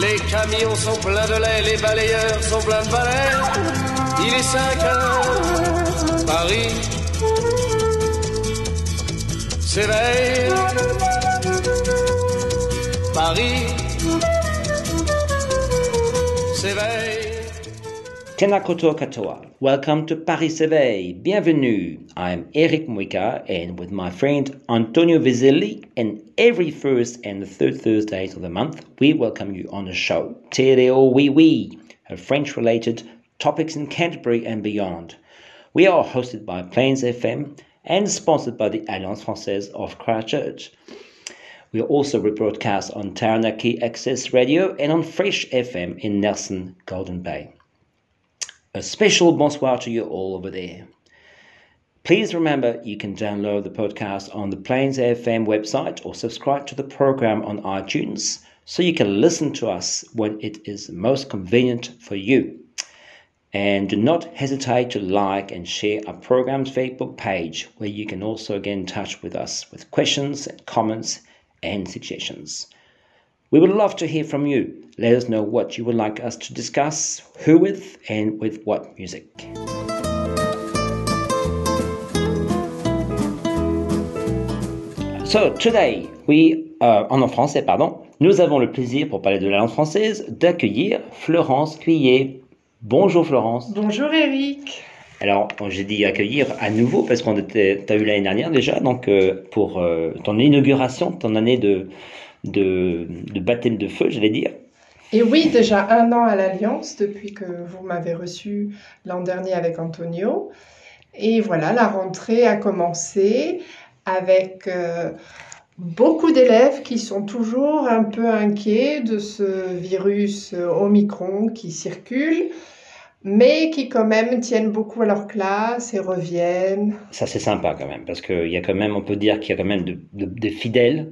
Les camions sont pleins de lait, les balayeurs sont pleins de balais. Il est 5 heures, Paris s'éveille. Paris s'éveille. Tena katoa. Welcome to Paris S'éveille. Bienvenue. I'm Eric Muika and with my friend Antonio Vizzelli and every first and third Thursdays of the month we welcome you on the show. Tereo Oui Oui, a French related topics in Canterbury and beyond. We are hosted by Plains FM and sponsored by the Alliance Française of Christchurch. We are also rebroadcast on Taranaki Access Radio and on Fresh FM in Nelson, Golden Bay. A special bonsoir to you all over there. Please remember you can download the podcast on the Plains Air FM website or subscribe to the program on iTunes so you can listen to us when it is most convenient for you. And do not hesitate to like and share our program's Facebook page where you can also get in touch with us with questions comments and suggestions. We would love to hear from you. Let us know what you would like us to discuss, who with, and with what music. So today we, uh, en français, pardon, nous avons le plaisir, pour parler de la langue française, d'accueillir Florence Cuillet. Bonjour Florence. Bonjour Eric. Alors, j'ai dit accueillir à nouveau parce qu'on t'a eu l'année dernière déjà, donc euh, pour euh, ton inauguration, ton année de, de, de baptême de feu, j'allais dire. Et oui, déjà un an à l'Alliance depuis que vous m'avez reçu l'an dernier avec Antonio. Et voilà, la rentrée a commencé avec euh, beaucoup d'élèves qui sont toujours un peu inquiets de ce virus Omicron qui circule mais qui quand même tiennent beaucoup à leur classe et reviennent. Ça c'est sympa quand même, parce qu'il y a quand même, on peut dire qu'il y a quand même de, de, des fidèles.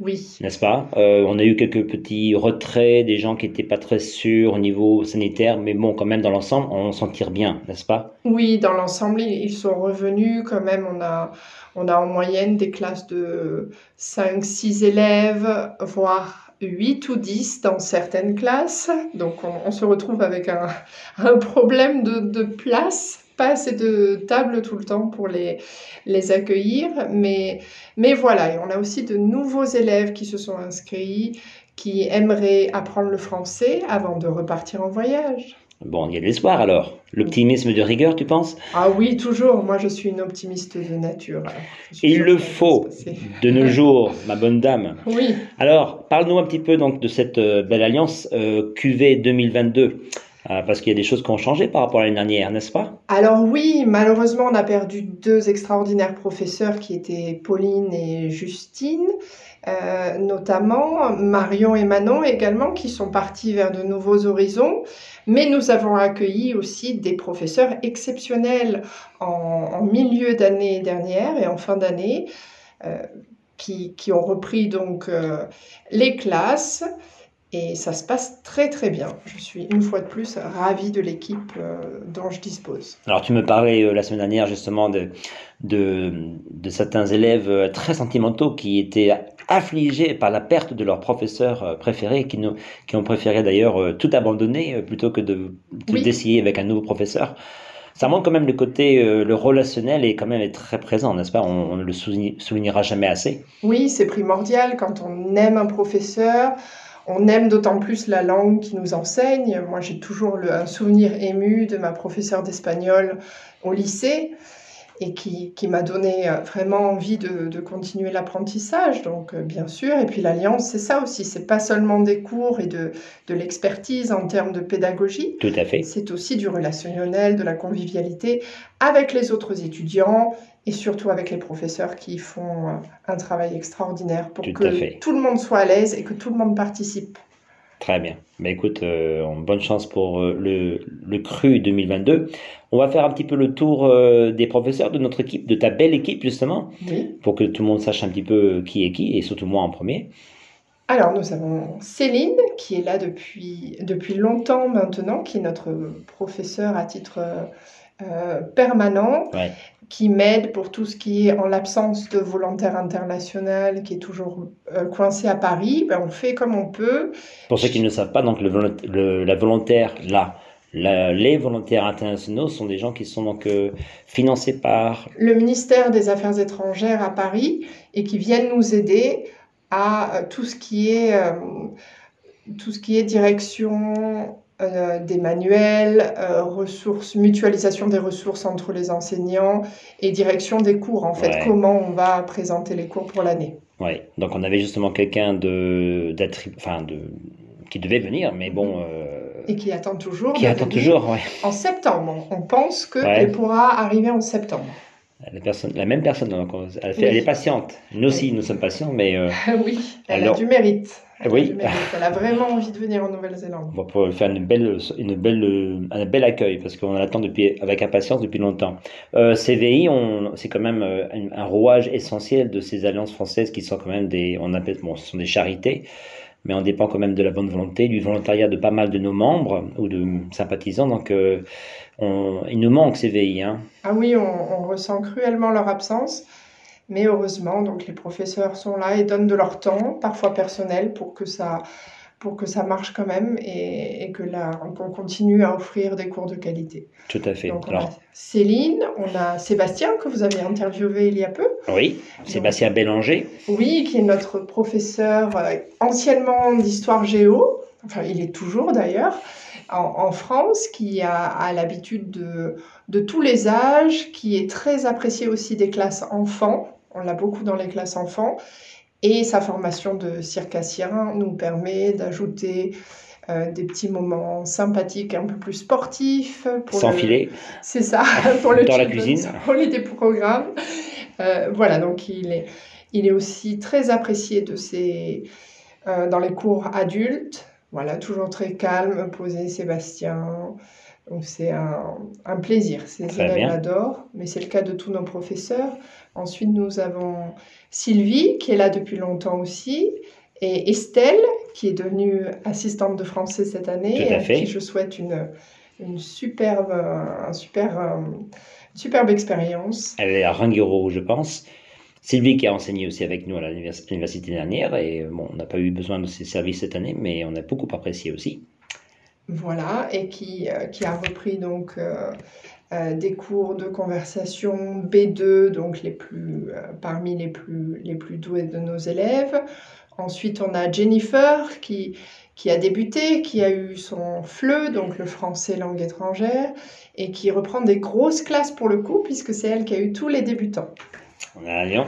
Oui. N'est-ce pas? Euh, On a eu quelques petits retraits, des gens qui n'étaient pas très sûrs au niveau sanitaire, mais bon, quand même dans l'ensemble, on s'en tire bien, n'est-ce pas? Oui, dans l'ensemble, ils sont revenus quand même. On a, on a en moyenne des classes de 5, 6 élèves, voire 8 ou 10 dans certaines classes. Donc on, on se retrouve avec un, un problème de, de, place, pas assez de tables tout le temps pour les, les accueillir. Mais, mais voilà, et on a aussi de nouveaux élèves qui se sont inscrits, qui aimeraient apprendre le français avant de repartir en voyage. Bon, il y a de l'espoir alors. L'optimisme de rigueur, tu penses? Ah oui, toujours. Moi, je suis une optimiste de nature. Il le faut de nos jours, ma bonne dame. Oui. Alors, parle-nous un petit peu donc de cette euh, belle alliance euh, QV 2022. Euh, parce qu'il y a des choses qui ont changé par rapport à l'année dernière, n'est-ce pas? Alors oui, malheureusement, on a perdu deux extraordinaires professeurs qui étaient Pauline et Justine. Euh, notamment Marion et Manon également, qui sont partis vers de nouveaux horizons. Mais nous avons accueilli aussi des professeurs exceptionnels en, milieu d'année dernière et en fin d'année, euh, qui, qui, ont repris donc les classes. Et ça se passe très très bien. Je suis une fois de plus ravie de l'équipe euh, dont je dispose. Alors tu me parlais euh, la semaine dernière justement de, de, de, certains élèves euh, très sentimentaux qui étaient affligés par la perte de leur professeur préféré, qui, nous, qui ont préféré d'ailleurs tout abandonner plutôt que de, Oui. d'essayer avec un nouveau professeur. Ça montre quand même le côté, euh, le relationnel est quand même très présent, n'est-ce pas? On ne le souligne- soulignera jamais assez. Oui, c'est primordial quand on aime un professeur. On aime d'autant plus la langue qui nous enseigne. Moi, j'ai toujours le, un souvenir ému de ma professeure d'espagnol au lycée et qui, qui m'a donné euh, vraiment envie de, de continuer l'apprentissage. Donc, euh, bien sûr. Et puis, l'Alliance, c'est ça aussi. C'est pas seulement des cours et de, de l'expertise en termes de pédagogie. Tout à fait. C'est aussi du relationnel, de la convivialité avec les autres étudiants et surtout avec les professeurs qui font euh, un travail extraordinaire pour Tout que tout le monde soit à l'aise et que tout le monde participe. Très bien. Mais écoute, euh, bonne chance pour euh, le, le cru 2022. On va faire un petit peu le tour euh, des professeurs de notre équipe, de ta belle équipe justement, Oui. pour que tout le monde sache un petit peu qui est qui, et surtout moi en premier. Alors, nous avons Céline, qui est là depuis, depuis longtemps maintenant, qui est notre professeur à titre permanent, Ouais. Qui m'aide pour tout ce qui est en l'absence de volontaire international, qui est toujours euh, coincé à Paris. Ben, on fait comme on peut. Pour ceux qui ne le savent pas, donc le, volont- le- la volontaire, là, la- les volontaires internationaux sont des gens qui sont donc euh, financés par le ministère des Affaires étrangères à Paris et qui viennent nous aider à euh, tout ce qui est, tout ce qui est direction euh, des manuels, euh, ressources, mutualisation des ressources entre les enseignants et direction des cours, en fait, Ouais. comment on va présenter les cours pour l'année. Ouais, donc on avait justement quelqu'un de, enfin de, qui devait venir, mais bon, euh, Et qui attend toujours. qui attend toujours, ouais. En septembre. On pense Ouais. qu'elle pourra arriver en septembre. La, personne, la même personne, elle, fait, Oui. elle est patiente. Nous aussi, nous sommes patients, mais oui, elle Alors- a du mérite. A Oui. Elle a vraiment envie de venir en Nouvelle-Zélande. on va pouvoir faire une belle, une belle, un bel accueil parce qu'on l'attend depuis, avec impatience depuis longtemps. Euh, CVI, c'est quand même euh, un, un rouage essentiel de ces alliances françaises qui sont quand même des, on appelle, bon, ce sont des charités, mais on dépend quand même de la bonne volonté, du volontariat de pas mal de nos membres ou de sympathisants. Donc, euh, on, il nous manque CVI, hein. Ah oui, on, on ressent cruellement leur absence, mais heureusement, donc les professeurs sont là et donnent de leur temps, parfois personnel, pour que ça, pour que ça marche quand même et, et que là, qu'on continue à offrir des cours de qualité. Tout à fait. Donc on Alors, a Céline, on a Sébastien que vous avez interviewé il y a peu, oui, Sébastien Bélanger. oui, qui est notre professeur euh, anciennement d'histoire géo, enfin il est toujours d'ailleurs, en, en France, qui a, a l'habitude de, de tous les âges, qui est très apprécié aussi des classes enfants, on l'a beaucoup dans les classes enfants, et sa formation de circassien nous permet d'ajouter euh, des petits moments sympathiques, un peu plus sportifs. Pour Sans le- filet. c'est ça, pour le Dans la cuisine. Holiday Programme. Euh, voilà, donc il est, il est aussi très apprécié de ses, euh, dans les cours adultes. Voilà, toujours très calme, posé, Sébastien. Donc c'est un, un plaisir. Ses Très élèves bien. l'adorent, mais c'est le cas de tous nos professeurs. Ensuite, nous avons Sylvie, qui est là depuis longtemps aussi, et Estelle, qui est devenue assistante de français cette année, Tout à et à fait. qui je souhaite une, une superbe, un super, euh, une superbe expérience. Elle est à Ranguero, je pense. Sylvie qui a enseigné aussi avec nous à l'univers- l'université dernière et bon, on n'a pas eu besoin de ses services cette année, mais on a beaucoup apprécié aussi. Voilà, et qui, euh, qui a repris donc euh, euh, des cours de conversation B2, donc les plus, euh, parmi les plus, les plus doués de nos élèves. Ensuite, on a Jennifer qui, qui a débuté, qui a eu son FLE, donc le français langue étrangère, et qui reprend des grosses classes pour le coup, puisque c'est elle qui a eu tous les débutants. On a Lyon.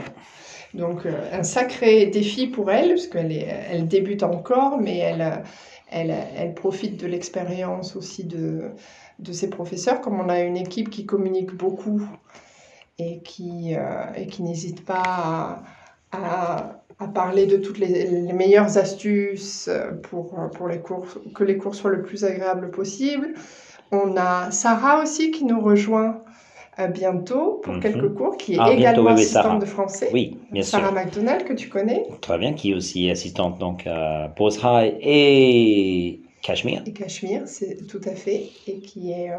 Donc, euh, un sacré défi pour elle, parce qu'elle est, elle débute encore, mais elle, elle, profite de l'expérience aussi de, ses professeurs. Comme on a une équipe qui communique beaucoup et qui, euh, n'hésite pas à, parler de toutes les, meilleures astuces pour, que les cours soient le plus agréables possible. On a Sarah aussi qui nous rejoint euh, bientôt pour Mhm. quelques cours, qui est Ah, également oui, assistante Sarah. de français. Oui, bien Sarah sûr. McDonald, que tu connais, Très bien, qui est aussi assistante donc à Pose High et Cachemire. et Cachemire, c'est tout à fait, et qui est euh,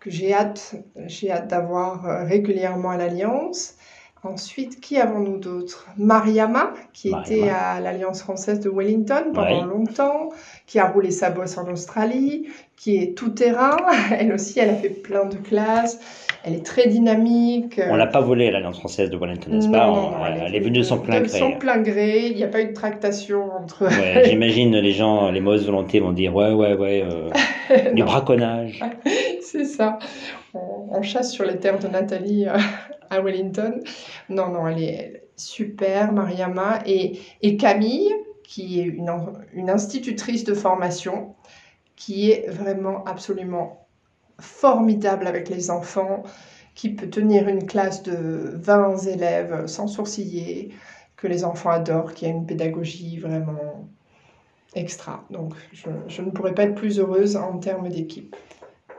que j'ai hâte, j'ai hâte d'avoir euh, régulièrement à l'Alliance. Ensuite, qui avons-nous d'autres Mariama, qui était à l'Alliance française de Wellington pendant Ouais. longtemps, qui a roulé sa bosse en Australie, qui est tout terrain. Elle aussi, elle a fait plein de classes. Elle est très dynamique. On l'a pas volé à l'Alliance française de Wellington, n'est-ce pas non, On- non, Elle est venue de son plein de son gré. plein gré. Il n'y a pas eu de tractation entre. Ouais, J'imagine les gens, les mauvaises volontés vont dire ouais, ouais, ouais, euh, du braconnage. C'est ça. On, on chasse sur les terres de Nathalie euh, à Wellington. Non, non, elle est super, Mariama. Et, et Camille, qui est une, une institutrice de formation, qui est vraiment absolument formidable avec les enfants, qui peut tenir une classe de 20 élèves sans sourciller, que les enfants adorent, qui a une pédagogie vraiment extra. Donc je, ne pourrais pas être plus heureuse en termes d'équipe.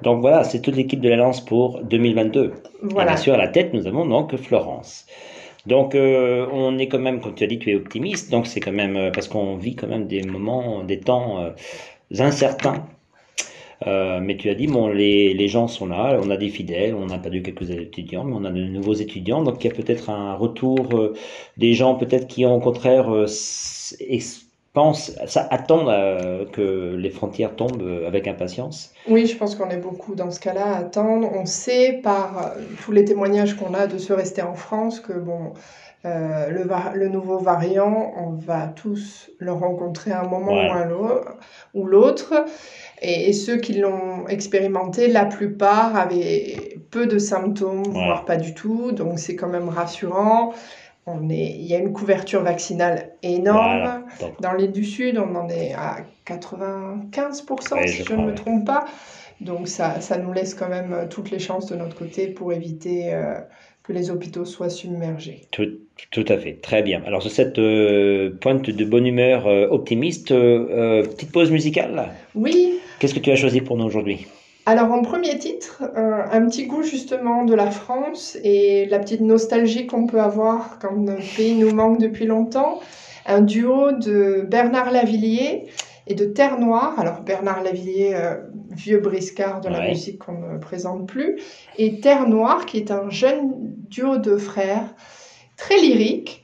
Donc voilà, c'est toute l'équipe de la Lance pour 2022. Voilà. Et bien sûr, à la tête, nous avons donc Florence. Donc euh, on est quand même, comme tu as dit, tu es optimiste, donc c'est quand même euh, parce qu'on vit quand même des moments, des temps euh, incertains. mais tu as dit, bon, les, les, gens sont là, on a des fidèles, on a perdu quelques étudiants, mais on a de nouveaux étudiants, donc il y a peut-être un retour des gens peut-être qui ont au contraire pense, ça attend euh, que les frontières tombent euh, avec impatience Oui, je pense qu'on est beaucoup dans ce cas-là à attendre. On sait par euh, tous les témoignages qu'on a de ceux restés en France que bon, le, le, nouveau variant, on va tous le rencontrer à un moment ou l'autre. Et, ceux qui l'ont expérimenté, la plupart avaient peu de symptômes, voire pas du tout. Donc c'est quand même rassurant il y a une couverture vaccinale énorme. Dans l'île du Sud, on en est à 95%, si je, ne me trompe pas. Donc ça, nous laisse quand même euh, toutes les chances de notre côté pour éviter euh, que les hôpitaux soient submergés. Tout, à fait, très bien. Alors sur cette euh, pointe de bonne humeur optimiste, petite pause musicale? Oui. Qu'est-ce que tu as choisi pour nous aujourd'hui? Alors en premier titre, euh, un petit goût justement de la France et la petite nostalgie qu'on peut avoir quand notre pays nous manque depuis longtemps. Un duo de Bernard Lavillier et de Terre Noire. Alors Bernard Lavillier, euh, vieux briscard de la musique qu'on ne présente plus, et Terre Noire qui est un jeune duo de frères très lyrique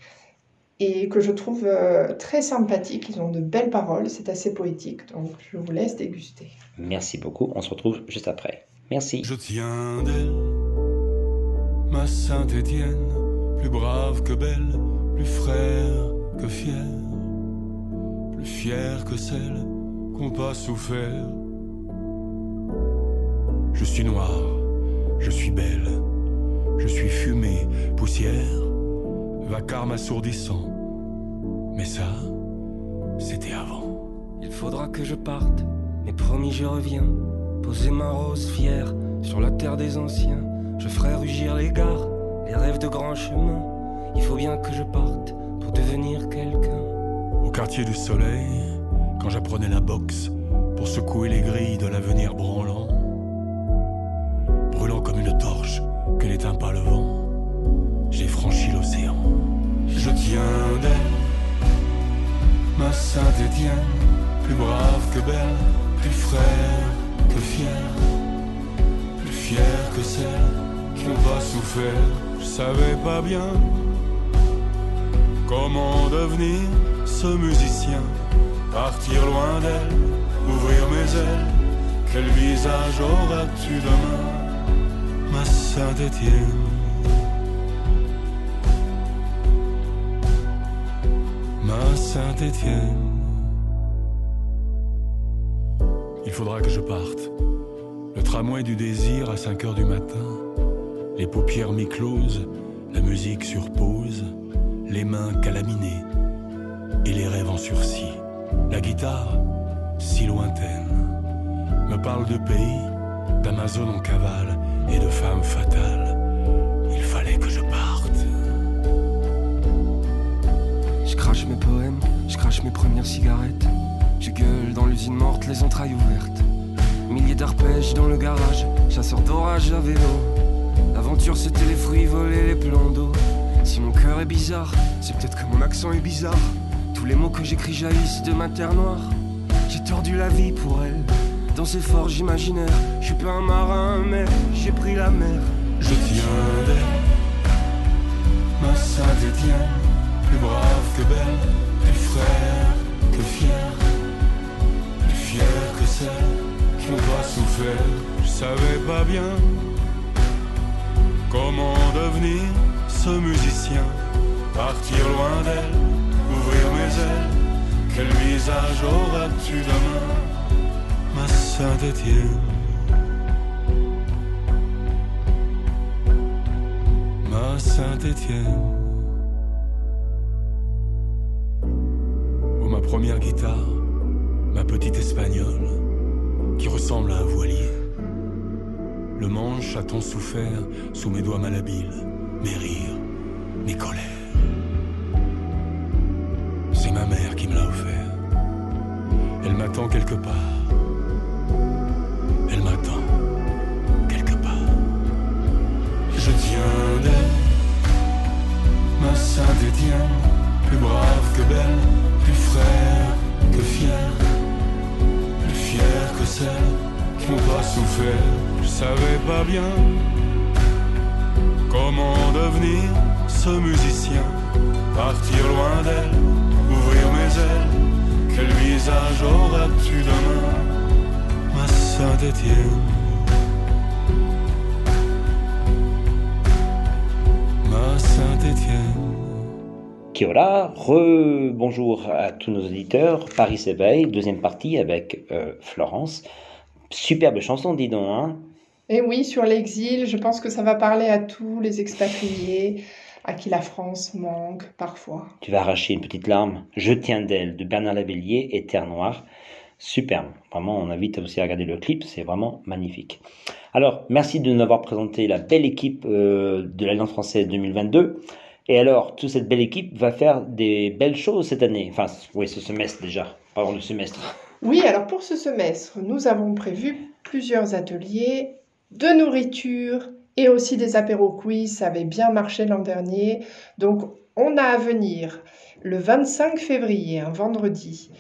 et que je trouve euh, très sympathique. Ils ont de belles paroles, c'est assez poétique, donc je vous laisse déguster. Merci beaucoup, on se retrouve juste après. Merci. Je tiens d'elle, ma Sainte Étienne, plus brave que belle, plus frère que fier, plus fière que celle qu'on pas souffert. Je suis noir, je suis belle, je suis fumée, poussière vacarme assourdissant. Mais ça, c'était avant. Il faudra que je parte, mais promis je reviens. Poser ma rose fière sur la terre des anciens. Je ferai rugir les gares, les rêves de grands chemins. Il faut bien que je parte pour devenir quelqu'un. Au quartier du soleil, quand j'apprenais la boxe pour secouer les grilles de l'avenir branlant, brûlant comme une torche que n'éteint pas le vent j'ai franchi l'océan. Je tiens d'elle, ma Sainte Étienne, plus brave que belle, plus frère que fière, plus fière que celle qui n'a pas souffert. Je savais pas bien comment devenir ce musicien, partir loin d'elle, ouvrir mes ailes. Quel visage auras-tu demain, ma Sainte Étienne? Saint-Étienne. Il faudra que je parte. Le tramway du désir à 5 heures du matin. Les paupières mi-closes, la musique sur pause, les mains calaminées et les rêves en sursis. La guitare, si lointaine, me parle de pays, d'Amazon en cavale et de femmes fatales. Crache mes poèmes, je crache mes premières cigarettes. Je gueule dans l'usine morte, les entrailles ouvertes. Milliers d'arpèges dans le garage, chasseur d'orage à vélo. L'aventure c'était les fruits volés, les plans d'eau. Si mon cœur est bizarre, c'est peut-être que mon accent est bizarre. Tous les mots que j'écris jaillissent de ma terre noire. J'ai tordu la vie pour elle, dans ces forges imaginaires. Je suis pas un marin, mais j'ai pris la mer. Je tiens d'elle, ma Saint-Étienne plus brave que belle, plus frère que fier, plus fier que celle qui pas souffert. Je savais pas bien comment devenir ce musicien, partir loin d'elle, ouvrir mes ailes. Quel visage auras-tu demain, ma Sainte-Étienne? Ma Sainte-Étienne. Première guitare, ma petite espagnole, qui ressemble à un voilier. Le manche a tant souffert sous mes doigts malhabiles, mes rires, mes colères. C'est ma mère qui me l'a offert. Elle m'attend quelque part. Elle m'attend quelque part. Je tiens d'elle, ma Saint-Étienne, plus brave que belle, plus frère que fier, plus fier que celle qui n'ont pas souffert. Je savais pas bien comment devenir ce musicien, partir loin d'elle, ouvrir mes ailes. Quel visage auras-tu demain, ma Saint-Étienne? Ma Saint-Étienne. Kia ora, re-bonjour à tous nos auditeurs. Paris s'éveille, deuxième partie avec euh, Florence. Superbe chanson, dis donc. Hein Et oui, sur l'exil, je pense que ça va parler à tous les expatriés à qui la France manque parfois. tu vas arracher une petite larme. Je tiens d'elle de Bernard Lavellier et Terre Noire. Superbe. Vraiment, on invite aussi à regarder le clip. C'est vraiment magnifique. Alors, merci de nous avoir présenté la belle équipe euh, de l'Alliance française 2022. Et alors, toute cette belle équipe va faire des belles choses cette année. Enfin, oui, ce semestre déjà. Pardon, le semestre. Oui, alors pour ce semestre, nous avons prévu plusieurs ateliers de nourriture et aussi des apéros quiz. Ça avait bien marché l'an dernier. Donc, on a à venir le 25 février, un vendredi,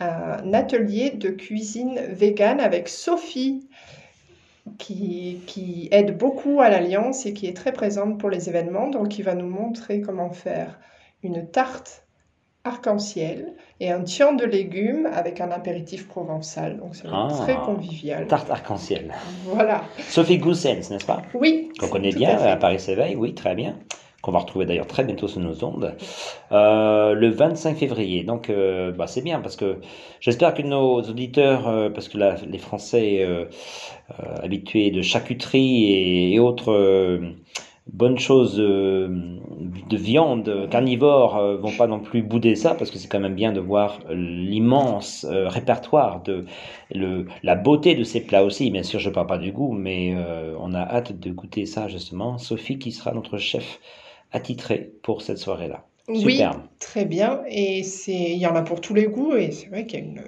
un atelier de cuisine végane avec Sophie, qui, qui aide beaucoup à l'Alliance et qui est très présente pour les événements. Donc, il va nous montrer comment faire une tarte arc-en-ciel et un tian de légumes avec un apéritif provençal. Donc, c'est Ah. très convivial. Tarte arc-en-ciel. Voilà. Sophie Goussens, n'est-ce pas? Oui. Qu'on connaît bien à à Paris s'éveille, oui, très bien. Qu'on va retrouver d'ailleurs très bientôt sur nos ondes. Euh, le 25 février. Donc, euh, bah, c'est bien parce que j'espère que nos auditeurs, euh, parce que la- les Français euh, euh, habitués de charcuterie et, autres euh, bonnes choses de viande carnivore vont pas non plus bouder ça parce que c'est quand même bien de voir l'immense répertoire de le, la beauté de ces plats aussi. Bien sûr, je parle pas du goût, mais on a hâte de goûter ça justement. Sophie qui sera notre chef attitré pour cette soirée-là. Oui, Superbe. très bien. Et c'est, il y en a pour tous les goûts et c'est vrai qu'il y a une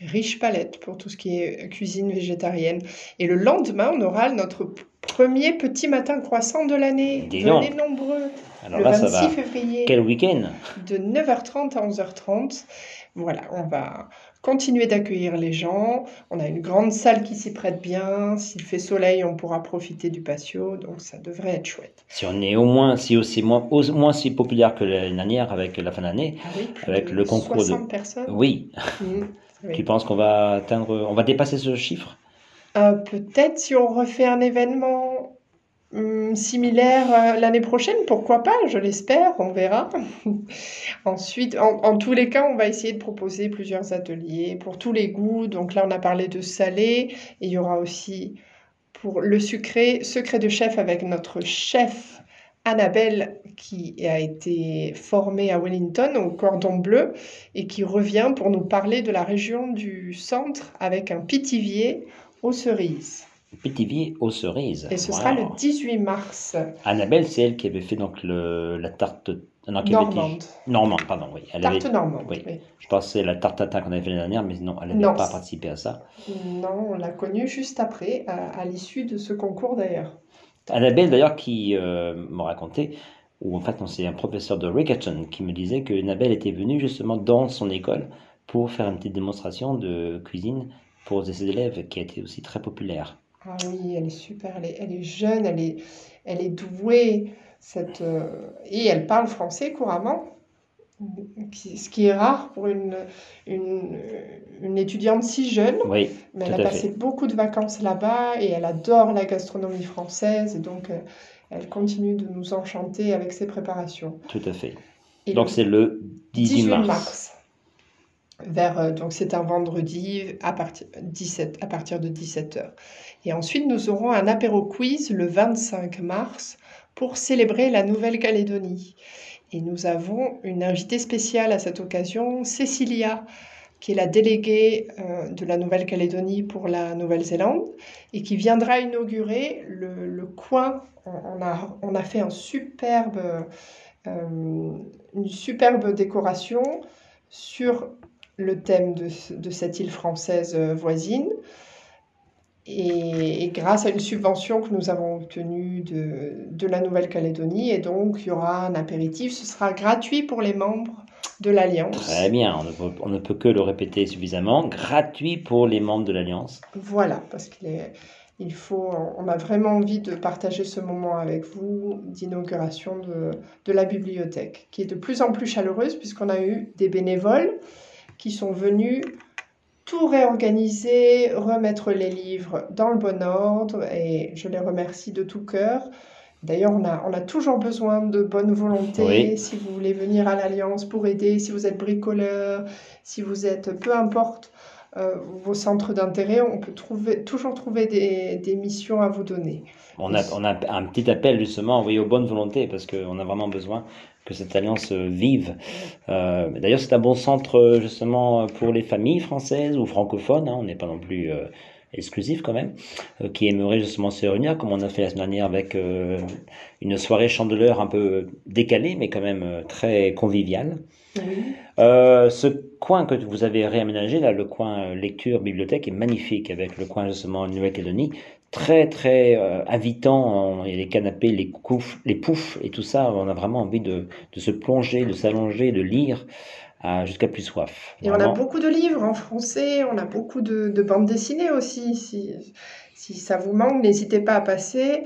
riche palette pour tout ce qui est cuisine végétarienne. Et le lendemain, on aura notre premier petit matin croissant de l'année. Dis Venez donc. nombreux. Alors le là, ça 26 va. février, Quel week-end de 9h30 à 11h30. Voilà, on va continuer d'accueillir les gens. On a une grande salle qui s'y prête bien. S'il fait soleil, on pourra profiter du patio. Donc ça devrait être chouette. Si on est au moins si aussi moins, au moins si populaire que l'année dernière avec la fin d'année, Ah oui, Avec de le concours de- 60 personnes. oui. Mm, oui. Tu penses qu'on va atteindre, on va dépasser ce chiffre? Euh, peut-être si on refait un événement hum, similaire euh, l'année prochaine, pourquoi pas, je l'espère, on verra. Ensuite, en, en tous les cas, on va essayer de proposer plusieurs ateliers pour tous les goûts. Donc là, on a parlé de salé, et il y aura aussi pour le sucré, secret de chef avec notre chef Annabelle qui a été formée à Wellington au cordon bleu et qui revient pour nous parler de la région du centre avec un pitivier aux cerises. Pétivier aux cerises. Et ce Wow. sera le 18 mars. Annabelle, c'est elle qui avait fait donc le, la tarte non, qui avait été- Normande. Normande, pardon, oui. Elle Tarte avait- normande. oui. oui. Je pensais la tarte tatin qu'on avait fait l'année dernière, mais non, elle n'avait pas participé à ça. Non, on l'a connue juste après, à, à l'issue de ce concours d'ailleurs. Annabelle, d'ailleurs, qui euh, m'a raconté, ou en fait, c'est un professeur de Rickerton qui me disait que Annabelle était venue justement dans son école pour faire une petite démonstration de cuisine pour ses élèves, qui a été aussi très populaire. Ah oui, elle est super, elle est, elle est jeune, elle est, elle est douée, cette, euh, et elle parle français couramment, ce qui est rare pour une, une, une étudiante si jeune. Oui, Mais elle a passé fait. beaucoup de vacances là-bas et elle adore la gastronomie française et donc euh, elle continue de nous enchanter avec ses préparations. Tout à fait. Et Donc c'est le 18 mars. Vers, euh, donc c'est un vendredi à partir, 17, à partir de 17h. Et ensuite, nous aurons un apéro quiz le 25 mars pour célébrer la Nouvelle-Calédonie. Et nous avons une invitée spéciale à cette occasion, Cécilia, qui est la déléguée euh, de la Nouvelle-Calédonie pour la Nouvelle-Zélande et qui viendra inaugurer le, le coin. On, a, on a fait un superbe, euh, une superbe décoration sur le thème de, de cette île française voisine. Et, grâce à une subvention que nous avons obtenue de, de la Nouvelle-Calédonie, et donc il y aura un apéritif, ce sera gratuit pour les membres de l'Alliance. Très bien, on ne, peut, on ne, peut, que le répéter suffisamment, gratuit pour les membres de l'Alliance. Voilà, parce qu'il faut, on a vraiment envie de partager ce moment avec vous d'inauguration de, de la bibliothèque, qui est de plus en plus chaleureuse puisqu'on a eu des bénévoles qui sont venus tout réorganiser, remettre les livres dans le bon ordre et je les remercie de tout cœur. D'ailleurs, on a, on a toujours besoin de bonne volonté. Si vous voulez venir à l'Alliance pour aider, si vous êtes bricoleur, si vous êtes, peu importe vos centres d'intérêt, on peut trouver, toujours trouver des, des missions à vous donner. On a, on a un petit appel justement oui, aux bonnes volontés parce qu'on a vraiment besoin que cette alliance vive. Euh, D'ailleurs, c'est un bon centre justement pour les familles françaises ou francophones. Hein, on n'est pas non plus euh, exclusif quand même, euh, qui aimerait justement se réunir, comme on a fait la semaine dernière avec euh, une soirée chandeleur un peu décalée, mais quand même euh, très conviviale. Euh, ce coin que vous avez réaménagé, là, le coin lecture bibliothèque, est magnifique avec le coin justement Nouvelle-Calédonie très très euh, invitant. Il y a les canapés, les, les poufs et tout ça. On a vraiment envie de, de se plonger, de s'allonger, de lire euh, jusqu'à plus soif. Et on a beaucoup de livres en français, on a beaucoup de, de bandes dessinées aussi. Si, si ça vous manque, n'hésitez pas à passer.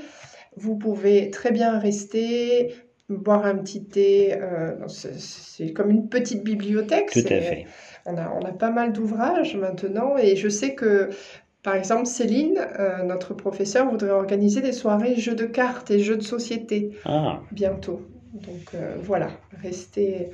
Vous pouvez très bien rester, boire un petit thé. Euh, c'est comme une petite bibliothèque. Tout à fait. On a, on a pas mal d'ouvrages maintenant et je sais que par exemple, Céline, euh, notre professeur, voudrait organiser des soirées jeux de cartes et jeux de société ah. bientôt. Donc euh, voilà, restez,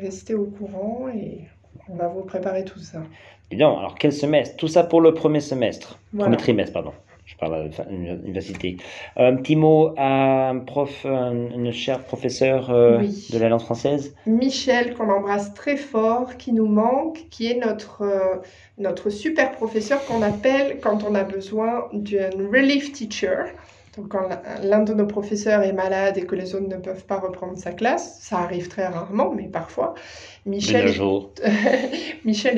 restez au courant et on va vous préparer tout ça. Et donc, alors quel semestre? Tout ça pour le premier semestre, voilà. premier trimestre, pardon. Je parle de l'université. Un petit mot à un prof, une chère professeure euh, Oui. de la langue française Michel, qu'on embrasse très fort, qui nous manque, qui est notre, euh, notre super professeur qu'on appelle quand on a besoin d'un relief teacher. Quand l'un de nos professeurs est malade et que les autres ne peuvent pas reprendre sa classe, ça arrive très rarement, mais parfois, Michel,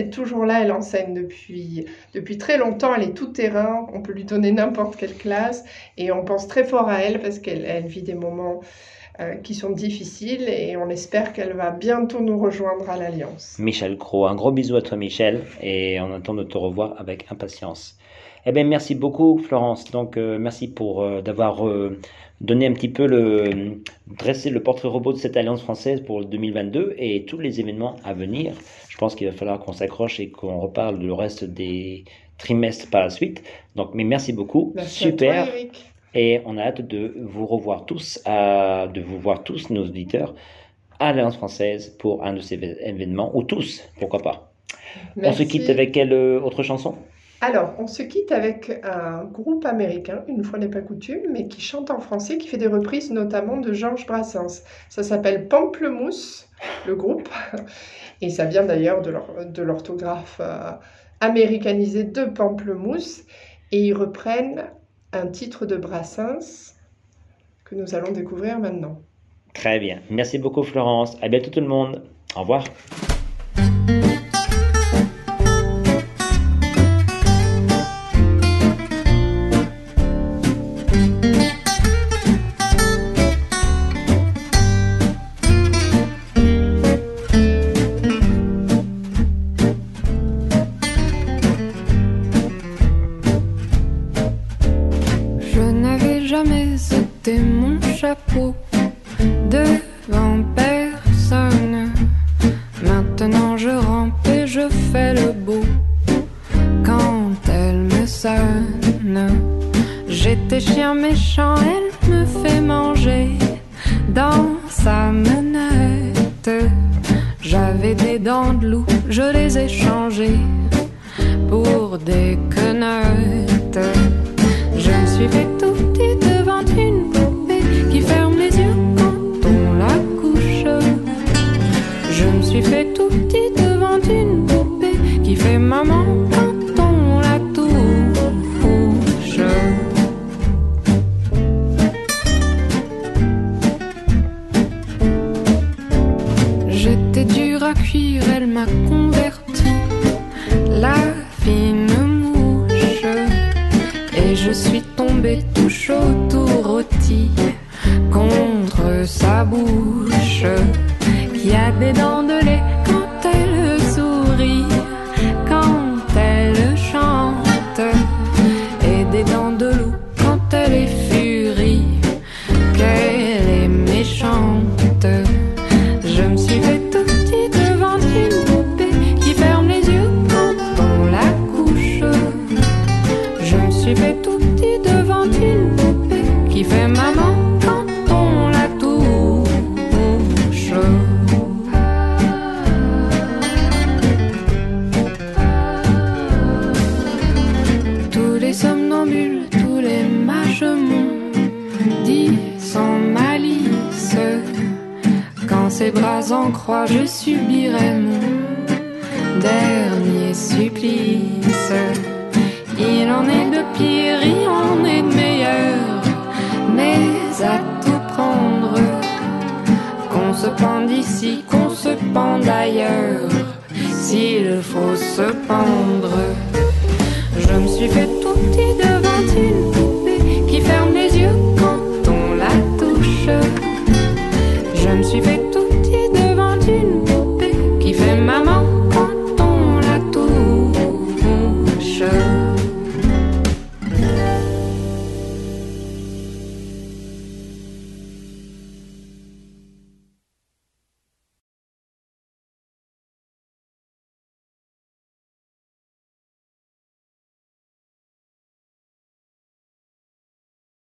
est toujours là, elle enseigne depuis, depuis très longtemps, elle est tout terrain, on peut lui donner n'importe quelle classe et on pense très fort à elle parce qu'elle elle vit des moments euh, qui sont difficiles et on espère qu'elle va bientôt nous rejoindre à l'Alliance. Michel Cros, un gros bisou à toi Michel et on attend de te revoir avec impatience. Eh bien, merci beaucoup, Florence. Donc, euh, merci pour euh, d'avoir euh, donné un petit peu le dressé le portrait robot de cette alliance française pour 2022 et tous les événements à venir. Je pense qu'il va falloir qu'on s'accroche et qu'on reparle du reste des trimestres par la suite. Donc, mais merci beaucoup. Merci Super. toi. Et on a hâte de vous revoir tous, à, de vous voir tous, nos auditeurs, à l'Alliance française pour un de ces événements, ou tous, pourquoi pas. On se quitte avec quelle autre chanson? Alors, on se quitte avec un groupe américain, une fois n'est pas coutume, mais qui chante en français, qui fait des reprises notamment de Georges Brassens. Ça s'appelle Pamplemousse, le groupe, et ça vient d'ailleurs de l'or- de l'orthographe euh, américanisée de Pamplemousse, et ils reprennent un titre de Brassens que nous allons découvrir maintenant. Très bien. Merci beaucoup, Florence. À bientôt, tout le monde. Au revoir. Méchant, elle me fait manger dans sa menette. J'avais des dents de loup, je les ai changées pour des quenottes. Je me suis fait m'a converti. La fine mouche et je suis tombée tout chaud, tout rôti contre sa bouche qui a des dents de lait. Est de meilleur, mais à tout prendre, qu'on se pende ici, qu'on se pende ailleurs, s'il faut se pendre. Je me suis fait tout petit